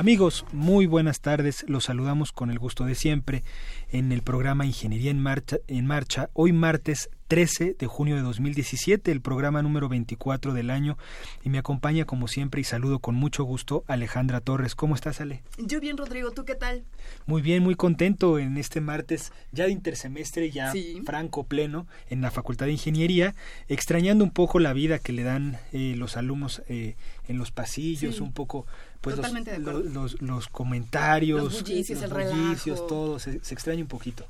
Amigos, muy buenas tardes. Los saludamos con el gusto de siempre en el programa Ingeniería en Marcha, hoy martes 13 de junio de 2017, el programa número 24 del año. Y me acompaña, como siempre, y saludo con mucho gusto Alejandra Torres. ¿Cómo estás, Ale? Yo bien, Rodrigo. ¿Tú qué tal? Muy bien, muy contento en este martes ya de intersemestre, ya franco, pleno, en la Facultad de Ingeniería, extrañando un poco la vida que le dan eh, los alumnos eh, en los pasillos, un poco pues los, los, comentarios, los bullicios, el todo, se, extraña un poquito.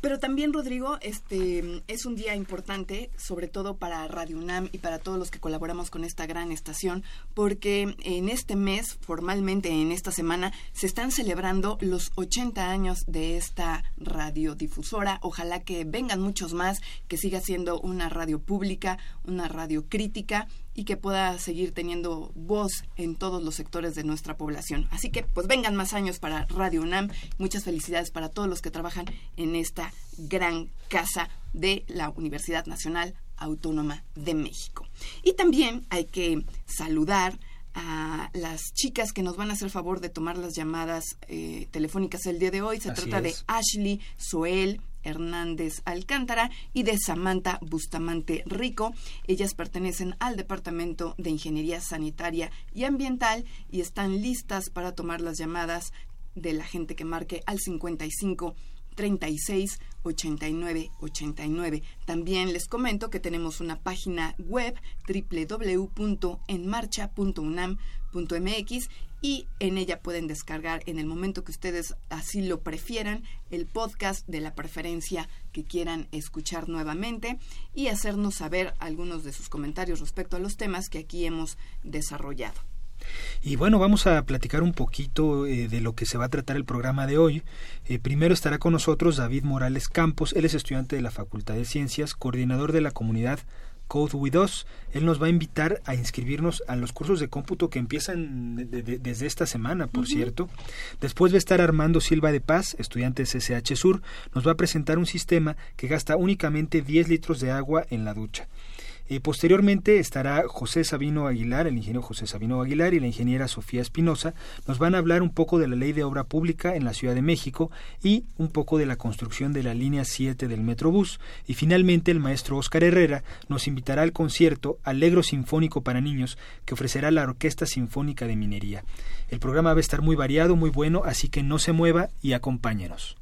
Pero también, Rodrigo, este es un día importante, sobre todo para Radio UNAM y para todos los que colaboramos con esta gran estación, porque en este mes, formalmente en esta semana, se están celebrando los 80 años de esta radiodifusora. Ojalá que vengan muchos más, que siga siendo una radio pública, una radio crítica y que pueda seguir teniendo voz en todos los sectores de nuestra población. Así que pues vengan más años para Radio UNAM. Muchas felicidades para todos los que trabajan en esta gran casa de la Universidad Nacional Autónoma de México. Y también hay que saludar a las chicas que nos van a hacer favor de tomar las llamadas eh, telefónicas el día de hoy. Se trata de Ashley, Soel, Hernández Alcántara y de Samantha Bustamante Rico. Ellas pertenecen al Departamento de Ingeniería Sanitaria y Ambiental y están listas para tomar las llamadas de la gente que marque al 55 36 89 89. También les comento que tenemos una página web www.enmarcha.unam.mx y en ella pueden descargar en el momento que ustedes así lo prefieran el podcast de la preferencia que quieran escuchar nuevamente y hacernos saber algunos de sus comentarios respecto a los temas que aquí hemos desarrollado. Y bueno, vamos a platicar un poquito eh, de lo que se va a tratar el programa de hoy. Eh, primero estará con nosotros David Morales Campos, él es estudiante de la Facultad de Ciencias, coordinador de la comunidad Code With Us. Él nos va a invitar a inscribirnos a los cursos de cómputo que empiezan desde esta semana, por cierto. Después va a estar Armando Silva de Paz, estudiante de CCH Sur. Nos va a presentar un sistema que gasta únicamente 10 litros de agua en la ducha. Eh, posteriormente estará José Sabino Aguilar, el ingeniero José Sabino Aguilar y la ingeniera Sofía Espinosa. Nos van a hablar un poco de la ley de obra pública en la Ciudad de México y un poco de la construcción de la línea 7 del Metrobús. Y finalmente el maestro Oscar Herrera nos invitará al concierto Alegro Sinfónico para Niños que ofrecerá la Orquesta Sinfónica de Minería. El programa va a estar muy variado, muy bueno, así que no se mueva y acompáñenos.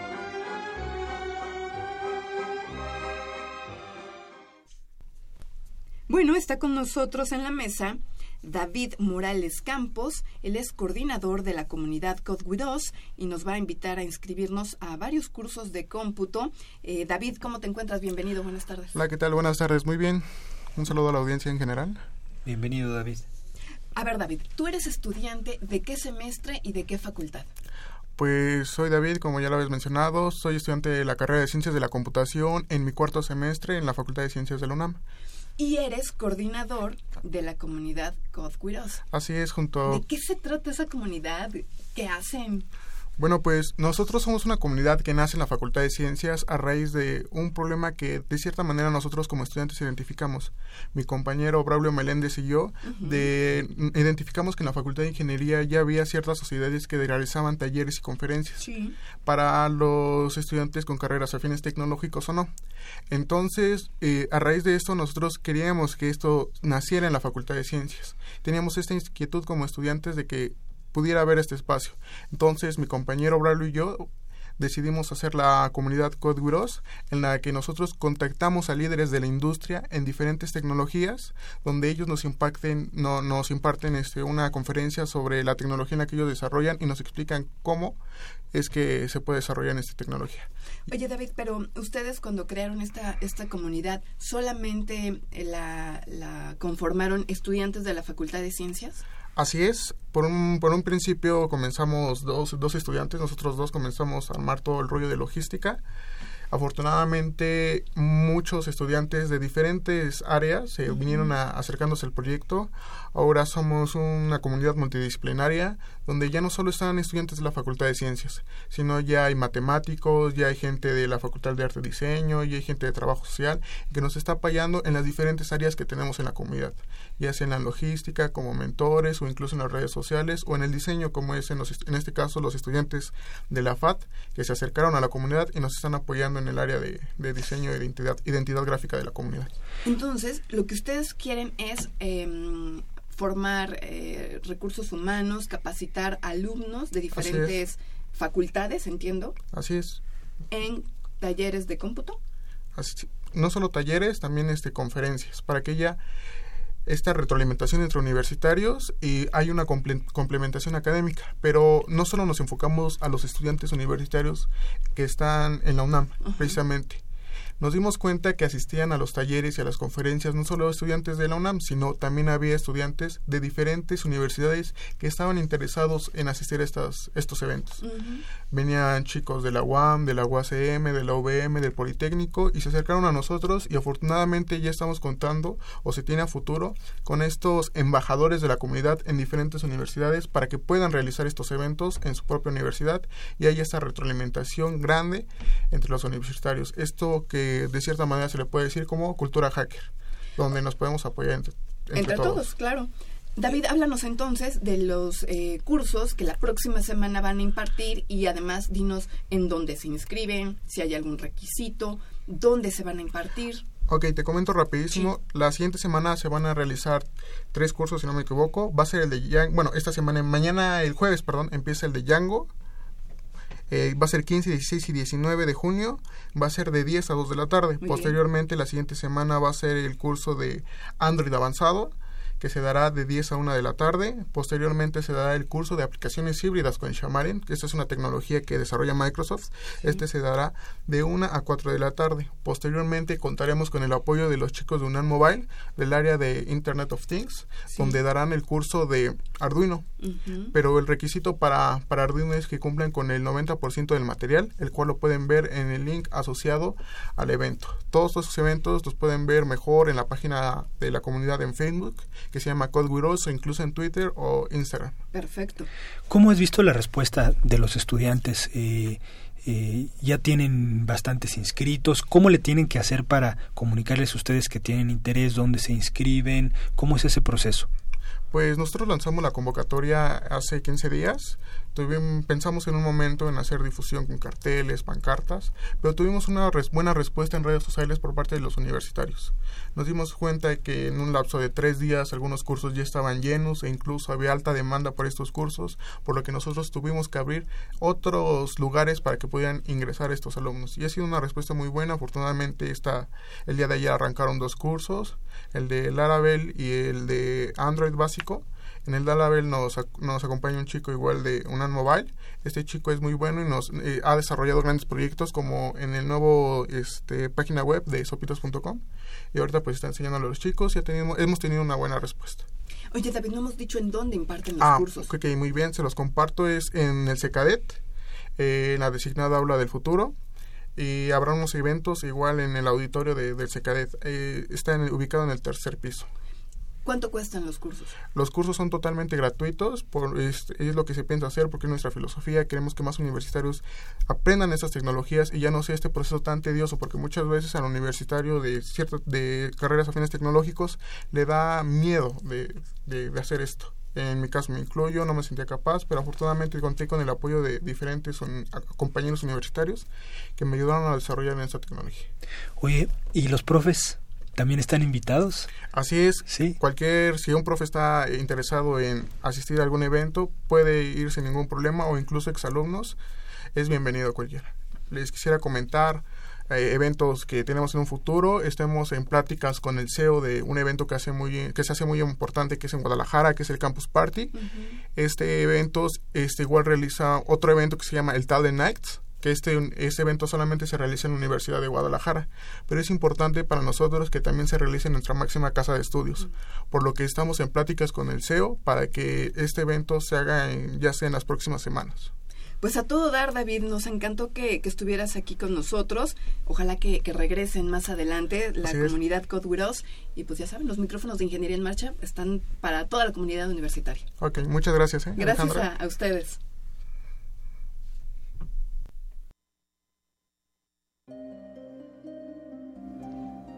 Bueno, está con nosotros en la mesa David Morales Campos. Él es coordinador de la comunidad Code With Us y nos va a invitar a inscribirnos a varios cursos de cómputo. Eh, David, ¿cómo te encuentras? Bienvenido, buenas tardes. Hola, ¿qué tal? Buenas tardes, muy bien. Un saludo a la audiencia en general. Bienvenido, David. A ver, David, tú eres estudiante de qué semestre y de qué facultad? Pues soy David, como ya lo habéis mencionado, soy estudiante de la carrera de Ciencias de la Computación en mi cuarto semestre en la Facultad de Ciencias de la UNAM y eres coordinador de la comunidad Code Así es, junto... ¿De qué se trata esa comunidad? ¿Qué hacen? Bueno, pues nosotros somos una comunidad que nace en la Facultad de Ciencias a raíz de un problema que de cierta manera nosotros como estudiantes identificamos. Mi compañero Braulio Meléndez y yo de, identificamos que en la Facultad de Ingeniería ya había ciertas sociedades que realizaban talleres y conferencias para los estudiantes con carreras afines tecnológicos o no. Entonces, eh, a raíz de esto, nosotros queríamos que esto naciera en la Facultad de Ciencias. Teníamos esta inquietud como estudiantes de que pudiera haber este espacio. Entonces, mi compañero Braulio y yo decidimos hacer la comunidad CodeWiros, en la que nosotros contactamos a líderes de la industria en diferentes tecnologías, donde ellos nos impacten, no, nos imparten este, una conferencia sobre la tecnología en la que ellos desarrollan y nos explican cómo es que se puede desarrollar en esta tecnología. Oye David, pero ustedes cuando crearon esta, esta comunidad, ¿solamente la, la conformaron estudiantes de la Facultad de Ciencias? Así es, por un, por un principio comenzamos dos, dos estudiantes, nosotros dos comenzamos a armar todo el rollo de logística. Afortunadamente, muchos estudiantes de diferentes áreas se vinieron acercándose al proyecto. Ahora somos una comunidad multidisciplinaria donde ya no solo están estudiantes de la Facultad de Ciencias, sino ya hay matemáticos, ya hay gente de la Facultad de Arte y Diseño, ya hay gente de Trabajo Social que nos está apoyando en las diferentes áreas que tenemos en la comunidad, ya sea en la logística como mentores o incluso en las redes sociales o en el diseño como es en, los, en este caso los estudiantes de la FAT que se acercaron a la comunidad y nos están apoyando en el área de, diseño y de identidad, identidad gráfica de la comunidad. Entonces, lo que ustedes quieren es em, formar eh, recursos humanos, capacitar alumnos de diferentes facultades, entiendo. Así es. En talleres de cómputo. Así, no solo talleres, también este conferencias, para que ya esta retroalimentación entre universitarios y hay una complementación académica, pero no solo nos enfocamos a los estudiantes universitarios que están en la UNAM, precisamente nos dimos cuenta que asistían a los talleres y a las conferencias no solo estudiantes de la UNAM, sino también había estudiantes de diferentes universidades que estaban interesados en asistir a estas, estos eventos. Venían chicos de la UAM, de la UACM, de la UVM, del Politécnico y se acercaron a nosotros y afortunadamente ya estamos contando o se tiene a futuro con estos embajadores de la comunidad en diferentes universidades para que puedan realizar estos eventos en su propia universidad y haya esta retroalimentación grande entre los universitarios. Esto que de cierta manera se le puede decir como cultura hacker, donde nos podemos apoyar entre, entre, todos. claro. David, háblanos entonces de los eh, cursos que la próxima semana van a impartir y además dinos en dónde se inscriben, si hay algún requisito, dónde se van a impartir. Ok, te comento rapidísimo. La siguiente semana se van a realizar tres cursos, si no me equivoco. Va a ser el de Django. Bueno, esta semana, mañana, el jueves, perdón, empieza el de Django. Eh, va a ser 15, 16 y 19 de junio, va a ser de 10 a 2 de la tarde. Posteriormente, la siguiente semana va a ser el curso de Android avanzado que se dará de 10 a 1 de la tarde. Posteriormente se dará el curso de aplicaciones híbridas con Xamarin, que esta es una tecnología que desarrolla Microsoft. Este se dará de 1 a 4 de la tarde. Posteriormente contaremos con el apoyo de los chicos de UNAM Mobile, del área de Internet of Things, donde darán el curso de Arduino. Pero el requisito para, para Arduino es que cumplan con el 90% del material, el cual lo pueden ver en el link asociado al evento. Todos estos eventos los pueden ver mejor en la página de la comunidad en Facebook que se llama Code o incluso en Twitter o Instagram. Perfecto. ¿Cómo has visto la respuesta de los estudiantes? Eh, eh, ya tienen bastantes inscritos. ¿Cómo le tienen que hacer para comunicarles a ustedes que tienen interés, dónde se inscriben? ¿Cómo es ese proceso? Pues nosotros lanzamos la convocatoria hace 15 días. Tuvimos, pensamos en un momento en hacer difusión con carteles, pancartas, pero tuvimos una buena respuesta en redes sociales por parte de los universitarios. Nos dimos cuenta de que en un lapso de tres días algunos cursos ya estaban llenos e incluso había alta demanda por estos cursos, por lo que nosotros tuvimos que abrir otros lugares para que pudieran ingresar estos alumnos. Y ha sido una respuesta muy buena. Afortunadamente está el día de ayer arrancaron dos cursos, el de Laravel y el de Android básico en el Dalabel nos, nos acompaña un chico igual de Unan Mobile. Este chico es muy bueno y nos eh, ha desarrollado grandes proyectos como en el nuevo este, página web de sopitos.com. Y ahorita pues está enseñando a los chicos y ha tenido, hemos tenido una buena respuesta. Oye, David, no hemos dicho en dónde imparten los ah, cursos. Ok, muy bien, se los comparto. Es en el SECADET, eh, en la designada aula del futuro y habrá unos eventos igual en el auditorio de, del SECADET. Eh, está ubicado en el tercer piso. ¿Cuánto cuestan los cursos? Los cursos son totalmente gratuitos, por, es, es, lo que se piensa hacer porque es nuestra filosofía. Queremos que más universitarios aprendan estas tecnologías y ya no sea este proceso tan tedioso, porque muchas veces al universitario de ciertas de carreras afines tecnológicos le da miedo de, de, de hacer esto. En mi caso me incluyo, no me sentía capaz, pero afortunadamente conté con el apoyo de diferentes un, compañeros universitarios que me ayudaron a desarrollar esta tecnología. Oye, ¿y los profes? ¿También están invitados? Así es. Sí. Cualquier, si un profe está interesado en asistir a algún evento, puede ir sin ningún problema o incluso exalumnos, es bienvenido cualquiera. Les quisiera comentar eh, eventos que tenemos en un futuro. Estemos en pláticas con el CEO de un evento que, hace muy, que se hace muy importante, que es en Guadalajara, que es el Campus Party. Uh -huh. Este evento este, igual realiza otro evento que se llama el Talent Nights que este, este evento solamente se realiza en la Universidad de Guadalajara, pero es importante para nosotros que también se realice en nuestra máxima casa de estudios, por lo que estamos en pláticas con el CEO para que este evento se haga en, ya sea en las próximas semanas. Pues a todo dar, David, nos encantó que, que estuvieras aquí con nosotros. Ojalá que, que regresen más adelante la Así comunidad Codwiros. Y pues ya saben, los micrófonos de Ingeniería en Marcha están para toda la comunidad universitaria. Ok, muchas gracias. ¿eh, gracias a, a ustedes.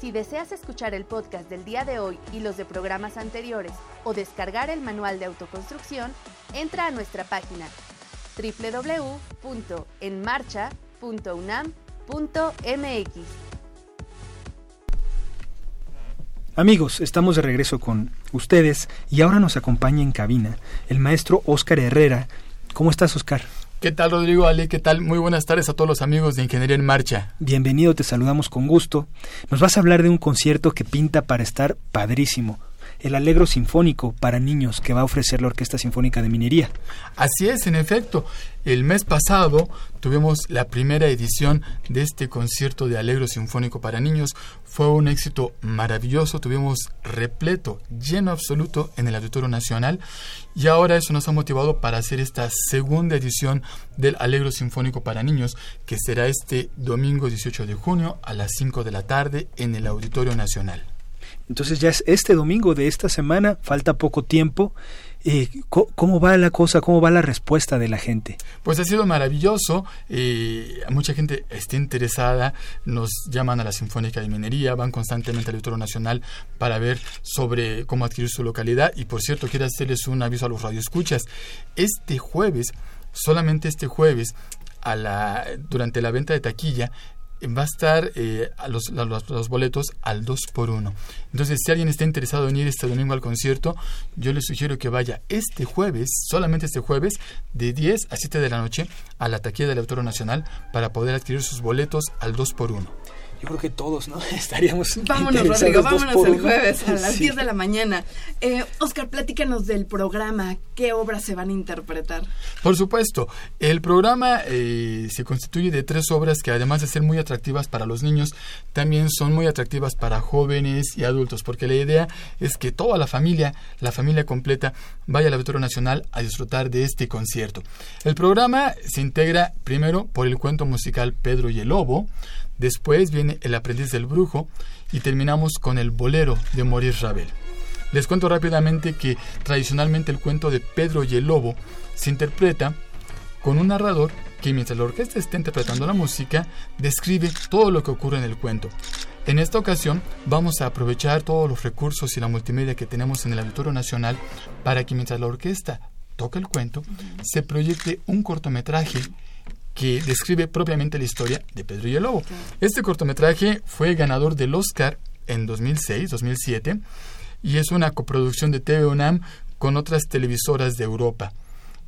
Si deseas escuchar el podcast del día de hoy y los de programas anteriores o descargar el manual de autoconstrucción, entra a nuestra página www.enmarcha.unam.mx. Amigos, estamos de regreso con ustedes y ahora nos acompaña en cabina el maestro Óscar Herrera. ¿Cómo estás, Óscar? ¿Qué tal, Rodrigo Ale? ¿Qué tal? Muy buenas tardes a todos los amigos de Ingeniería en Marcha. Bienvenido, te saludamos con gusto. Nos vas a hablar de un concierto que pinta para estar padrísimo el Alegro Sinfónico para niños que va a ofrecer la Orquesta Sinfónica de Minería. Así es, en efecto. El mes pasado tuvimos la primera edición de este concierto de Alegro Sinfónico para niños. Fue un éxito maravilloso, tuvimos repleto, lleno absoluto en el Auditorio Nacional y ahora eso nos ha motivado para hacer esta segunda edición del Alegro Sinfónico para niños que será este domingo 18 de junio a las 5 de la tarde en el Auditorio Nacional. Entonces ya es este domingo de esta semana, falta poco tiempo. Eh, ¿Cómo va la cosa? ¿Cómo va la respuesta de la gente? Pues ha sido maravilloso. Eh, mucha gente está interesada. Nos llaman a la Sinfónica de Minería, van constantemente al Auditorio Nacional para ver sobre cómo adquirir su localidad. Y por cierto, quiero hacerles un aviso a los radioescuchas. Este jueves, solamente este jueves, a la, durante la venta de taquilla, va a estar eh, a los, los, los, boletos al 2 por 1 Entonces, si alguien está interesado en ir este domingo al concierto, yo le sugiero que vaya este jueves, solamente este jueves, de 10 a 7 de la noche, a la taquilla del Autor Nacional para poder adquirir sus boletos al 2 por 1 yo creo que todos, ¿no? Estaríamos. Vámonos, Rodrigo, vámonos el jueves a las 10 de la mañana. Eh, Oscar, platícanos del programa. ¿Qué obras se van a interpretar? Por supuesto. El programa eh, se constituye de tres obras que, además de ser muy atractivas para los niños, también son muy atractivas para jóvenes y adultos, porque la idea es que toda la familia, la familia completa, vaya al Auditorio Nacional a disfrutar de este concierto. El programa se integra primero por el cuento musical Pedro y el Lobo, Después viene El aprendiz del brujo y terminamos con El bolero de Maurice Ravel. Les cuento rápidamente que tradicionalmente el cuento de Pedro y el Lobo se interpreta con un narrador que mientras la orquesta está interpretando la música, describe todo lo que ocurre en el cuento. En esta ocasión vamos a aprovechar todos los recursos y la multimedia que tenemos en el Auditorio Nacional para que mientras la orquesta toca el cuento, se proyecte un cortometraje que describe propiamente la historia de Pedro y el Lobo. Este cortometraje fue ganador del Oscar en 2006-2007 y es una coproducción de TV UNAM con otras televisoras de Europa.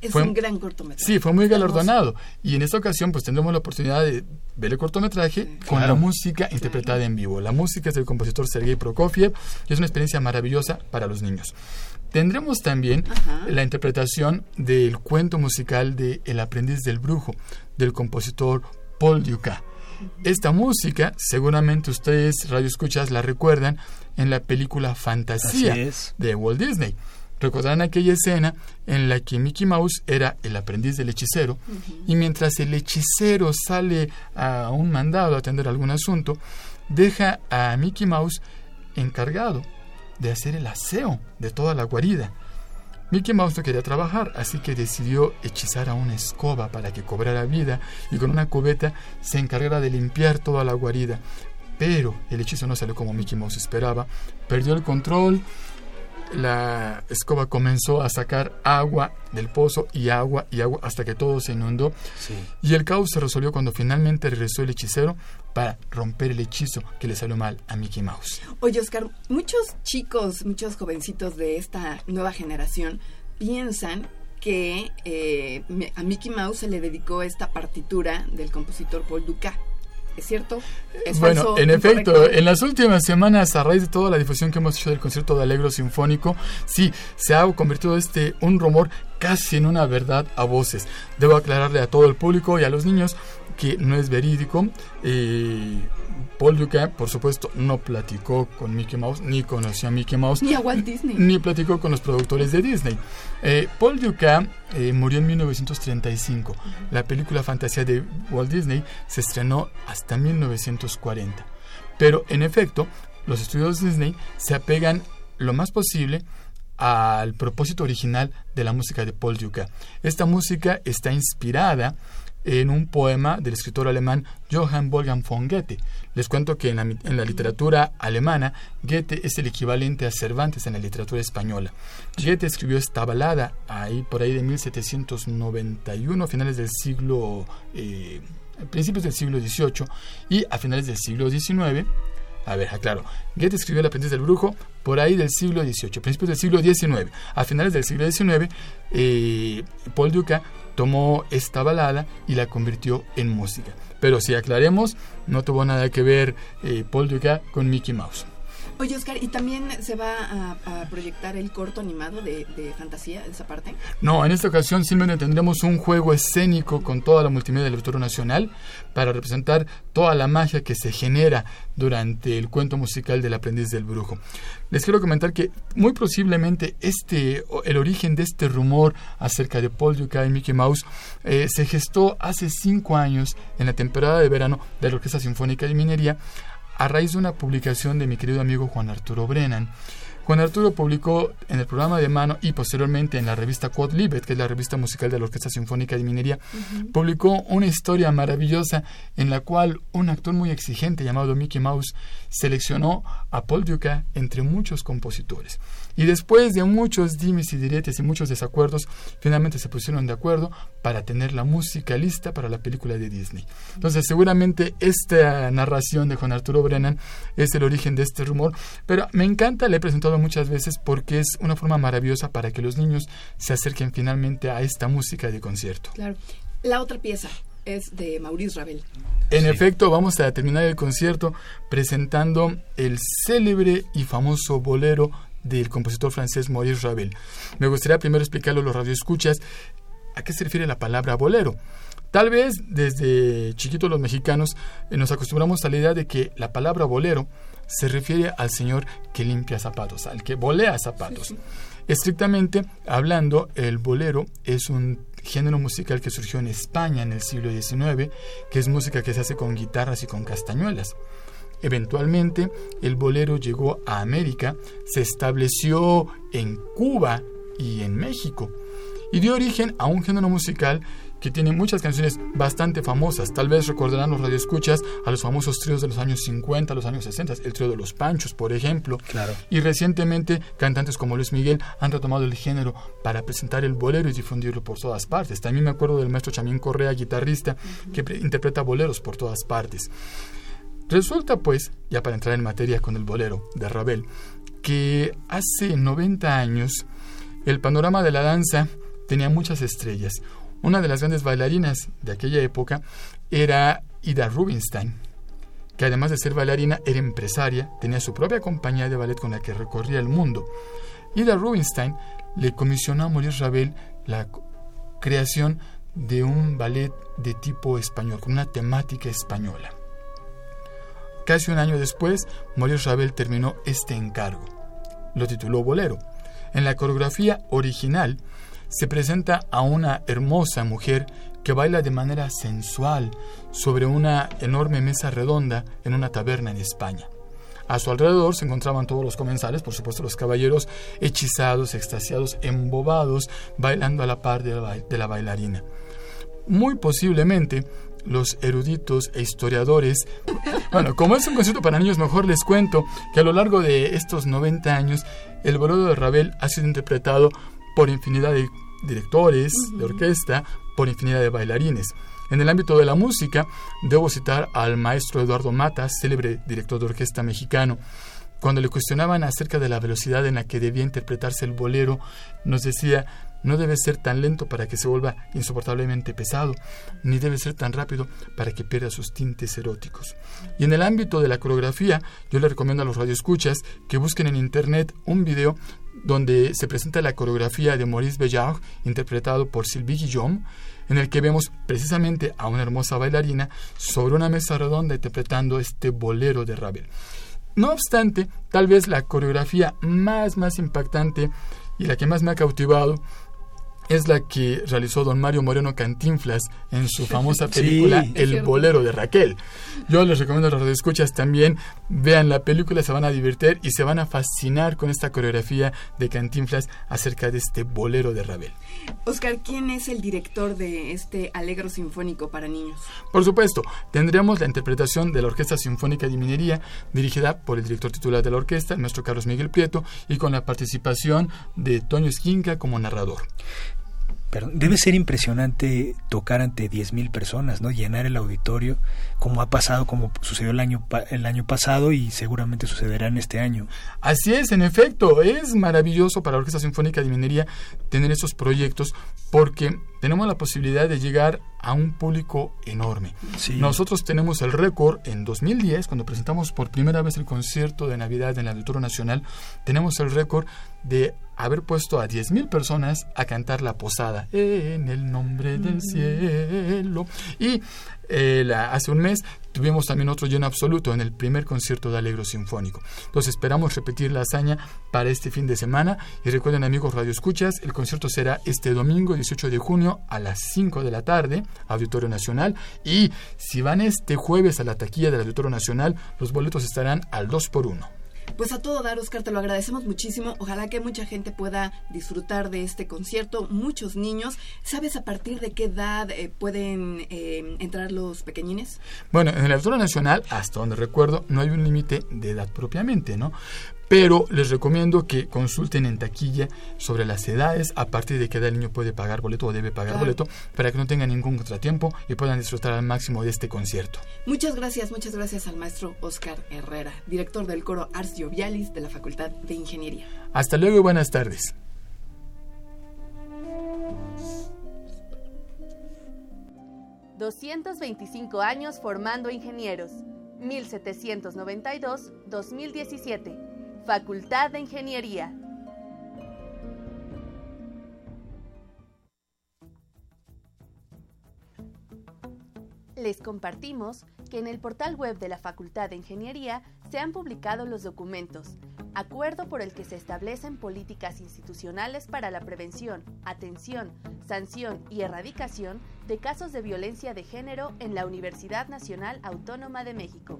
Es un gran cortometraje. Sí, fue muy galardonado. Y en esta ocasión, pues tendremos la oportunidad de ver el cortometraje con la música interpretada en vivo. La música es del compositor Sergei Prokofiev y es una experiencia maravillosa para los niños. Tendremos también la interpretación del cuento musical de El aprendiz del brujo, del compositor Paul Dukas. Esta música, seguramente ustedes, radio escuchas, la recuerdan en la película Fantasía de Walt Disney. Recordarán aquella escena en la que Mickey Mouse era el aprendiz del hechicero y mientras el hechicero sale a un mandado a atender algún asunto, deja a Mickey Mouse encargado de hacer el aseo de toda la guarida. Mickey Mouse no quería trabajar, así que decidió hechizar a una escoba para que cobrara vida y con una cubeta se encargara de limpiar toda la guarida. Pero el hechizo no salió como Mickey Mouse esperaba, perdió el control, la escoba comenzó a sacar agua del pozo y agua y agua hasta que todo se inundó. Y el caos se resolvió cuando finalmente regresó el hechicero para romper el hechizo que le salió mal a Mickey Mouse. Oye, Oscar, muchos chicos, muchos jovencitos de esta nueva generación piensan que eh, a Mickey Mouse se le dedicó esta partitura del compositor Paul Dukas. ¿Es cierto? ¿Es bueno, en efecto, en las últimas semanas, a raíz de toda la difusión que hemos hecho del concierto de Alegro Sinfónico, sí, se ha convertido este un rumor casi en una verdad a voces. Debo aclararle a todo el público y a los niños que no es verídico. Eh, Paul Duke, por supuesto, no platicó con Mickey Mouse, ni conoció a Mickey Mouse. Ni a Walt Disney. Ni platicó con los productores de Disney. Eh, Paul Duke eh, murió en 1935. La película Fantasía de Walt Disney se estrenó hasta 1940. Pero, en efecto, los estudios Disney se apegan lo más posible al propósito original de la música de Paul Duke. Esta música está inspirada en un poema del escritor alemán Johann Wolfgang von Goethe. Les cuento que en la, literatura alemana, Goethe es el equivalente a Cervantes en la literatura española. Goethe escribió esta balada ahí por ahí de 1791, finales del siglo, eh, principios del siglo XVIII y a finales del siglo XIX. A ver, aclaro. Goethe escribió El aprendiz del brujo por ahí del siglo XVIII, principios del siglo XIX. A finales del siglo XIX, eh, Paul Duca tomó esta balada y la convirtió en música. Pero si aclaremos, no tuvo nada que ver eh, Paul Duca con Mickey Mouse. Oye, Oscar, ¿y también se va a, proyectar el corto animado de, fantasía, esa parte? No, en esta ocasión simplemente tendremos un juego escénico con toda la multimedia del Auditorio Nacional para representar toda la magia que se genera durante el cuento musical del aprendiz del brujo. Les quiero comentar que muy posiblemente este, el origen de este rumor acerca de Paul Duca y Mickey Mouse eh, se gestó hace cinco años en la temporada de verano de la Orquesta Sinfónica de Minería a raíz de una publicación de mi querido amigo Juan Arturo Brennan. Juan Arturo publicó en el programa de mano y posteriormente en la revista Quod Libet, que es la revista musical de la Orquesta Sinfónica de Minería, publicó una historia maravillosa en la cual un actor muy exigente llamado Mickey Mouse seleccionó a Paul Duca entre muchos compositores. Y después de muchos dimes y diretes y muchos desacuerdos, finalmente se pusieron de acuerdo para tener la música lista para la película de Disney. Entonces, seguramente esta narración de Juan Arturo Brennan es el origen de este rumor, pero me encanta, le he presentado muchas veces porque es una forma maravillosa para que los niños se acerquen finalmente a esta música de concierto. Claro. La otra pieza, es de Maurice Ravel. En efecto, vamos a terminar el concierto presentando el célebre y famoso bolero del compositor francés Maurice Ravel. Me gustaría primero explicarlo a los radioescuchas a qué se refiere la palabra bolero. Tal vez desde chiquitos los mexicanos eh, nos acostumbramos a la idea de que la palabra bolero se refiere al señor que limpia zapatos, al que bolea zapatos. Estrictamente hablando, el bolero es un género musical que surgió en España en el siglo XIX, que es música que se hace con guitarras y con castañuelas. Eventualmente, el bolero llegó a América, se estableció en Cuba y en México, y dio origen a un género musical que tiene muchas canciones bastante famosas. Tal vez recordarán los radioescuchas a los famosos tríos de los años 50, los años 60, el trío de los Panchos, por ejemplo. Claro. Y recientemente cantantes como Luis Miguel han retomado el género para presentar el bolero y difundirlo por todas partes. También me acuerdo del maestro Chamín Correa, guitarrista, que interpreta boleros por todas partes. Resulta pues, ya para entrar en materia con el bolero de Ravel, que hace 90 años el panorama de la danza tenía muchas estrellas. Una de las grandes bailarinas de aquella época era Ida Rubinstein, que además de ser bailarina era empresaria, tenía su propia compañía de ballet con la que recorría el mundo. Ida Rubinstein le comisionó a Maurice Ravel la creación de un ballet de tipo español, con una temática española. Casi un año después, Maurice Ravel terminó este encargo. Lo tituló Bolero. En la coreografía original, se presenta a una hermosa mujer que baila de manera sensual sobre una enorme mesa redonda en una taberna en España. A su alrededor se encontraban todos los comensales, por supuesto los caballeros, hechizados, extasiados, embobados, bailando a la par de la bailarina. Muy posiblemente los eruditos e historiadores. Bueno, como es un concierto para niños, mejor les cuento que a lo largo de estos 90 años, el bolero de Ravel ha sido interpretado por infinidad de directores de orquesta, por infinidad de bailarines. En el ámbito de la música, debo citar al maestro Eduardo Mata, célebre director de orquesta mexicano. Cuando le cuestionaban acerca de la velocidad en la que debía interpretarse el bolero, nos decía, no debe ser tan lento para que se vuelva insoportablemente pesado, ni debe ser tan rápido para que pierda sus tintes eróticos. Y en el ámbito de la coreografía, yo le recomiendo a los radioescuchas que busquen en internet un video donde se presenta la coreografía de Maurice Bellard, interpretado por Sylvie Guillaume, en el que vemos precisamente a una hermosa bailarina sobre una mesa redonda interpretando este bolero de Ravel. No obstante, tal vez la coreografía más más impactante y la que más me ha cautivado es la que realizó don Mario Moreno Cantinflas en su famosa película El bolero de Raquel. Yo les recomiendo a los escuchas también vean la película, se van a divertir y se van a fascinar con esta coreografía de Cantinflas acerca de este bolero de Ravel. Oscar, ¿quién es el director de este Alegro Sinfónico para niños? Por supuesto, tendremos la interpretación de la Orquesta Sinfónica de Minería, dirigida por el director titular de la orquesta, el maestro Carlos Miguel Prieto, y con la participación de Toño Esquinca como narrador debe ser impresionante tocar ante 10.000 personas, ¿no? Llenar el auditorio, como ha pasado, como sucedió el año, el año pasado y seguramente sucederá en este año. Así es, en efecto, es maravilloso para la Orquesta Sinfónica de Minería tener esos proyectos porque tenemos la posibilidad de llegar a un público enorme. Nosotros tenemos el récord en 2010, cuando presentamos por primera vez el concierto de Navidad en el Auditorio Nacional, tenemos el récord de haber puesto a 10.000 personas a cantar la posada en el nombre del cielo. Y eh, hace un mes tuvimos también otro lleno absoluto en el primer concierto de Alegro Sinfónico. Entonces esperamos repetir la hazaña para este fin de semana y recuerden amigos Radio Escuchas, el concierto será este domingo 18 de junio a las 5 de la tarde, Auditorio Nacional y si van este jueves a la taquilla del Auditorio Nacional, los boletos estarán al 2 por 1. Pues a todo dar, Oscar, te lo agradecemos muchísimo. Ojalá que mucha gente pueda disfrutar de este concierto, muchos niños. ¿Sabes a partir de qué edad eh, pueden eh, entrar los pequeñines? Bueno, en el Auditorio Nacional, hasta donde recuerdo, no hay un límite de edad propiamente, ¿no? Pero les recomiendo que consulten en taquilla sobre las edades, a partir de qué edad el niño puede pagar boleto o debe pagar boleto, para que no tengan ningún contratiempo y puedan disfrutar al máximo de este concierto. Muchas gracias, muchas gracias al maestro Oscar Herrera, director del coro Ars Jovialis de la Facultad de Ingeniería. Hasta luego y buenas tardes. 225 años formando ingenieros. 1792-2017. Facultad de Ingeniería. Les compartimos que en el portal web de la Facultad de Ingeniería se han publicado los documentos, acuerdo por el que se establecen políticas institucionales para la prevención, atención, sanción y erradicación de casos de violencia de género en la Universidad Nacional Autónoma de México.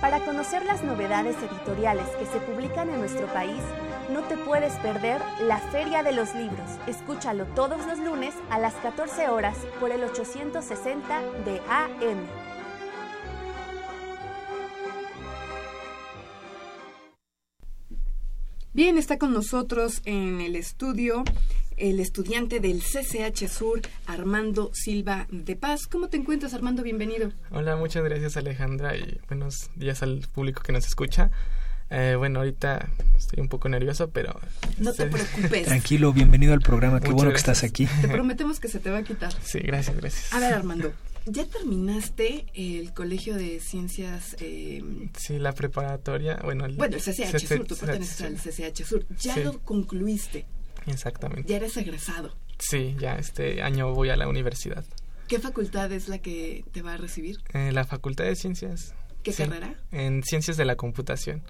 Para conocer las novedades editoriales que se publican en nuestro país, no te puedes perder la Feria de los Libros. Escúchalo todos los lunes a las 14 horas por el 860 de AM. Bien, está con nosotros en el estudio el estudiante del CCH Sur, Armando Silva de Paz. ¿Cómo te encuentras, Armando? Bienvenido. Hola, muchas gracias, Alejandra, y buenos días al público que nos escucha. Eh, bueno, ahorita estoy un poco nervioso, pero... No te preocupes. Tranquilo, bienvenido al programa, qué bueno que estás aquí. Te prometemos que se te va a quitar. Sí, gracias, gracias. A ver, Armando, ¿ya terminaste el Colegio de Ciencias? Eh... Sí, la preparatoria, bueno... El, bueno, el CCH Sur, tú perteneces al CCH Sur. ¿Ya lo concluiste? Exactamente. ¿Ya eres egresado? Sí, ya este año voy a la universidad. ¿Qué facultad es la que te va a recibir? Eh, la Facultad de Ciencias. ¿Qué carrera? En Ciencias de la Computación.